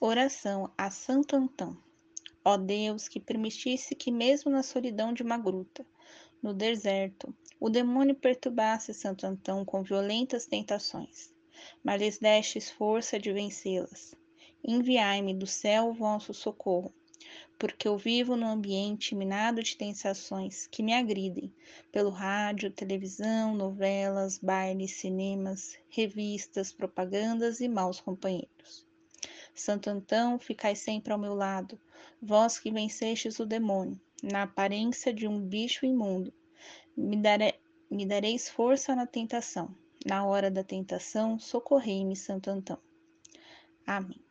Oração a Santo Antão. Ó Deus, que permitisse que, mesmo na solidão de uma gruta, no deserto, o demônio perturbasse Santo Antão com violentas tentações, mas lhes destes força de vencê-las. Enviai-me do céu o vosso socorro porque eu vivo num ambiente minado de tentações que me agridem, pelo rádio, televisão, novelas, bailes, cinemas, revistas, propagandas e maus companheiros. Santo Antão, ficai sempre ao meu lado, vós que vencestes o demônio, na aparência de um bicho imundo. Me, dare... me dareis força na tentação. Na hora da tentação, socorrei-me, Santo Antão. Amém.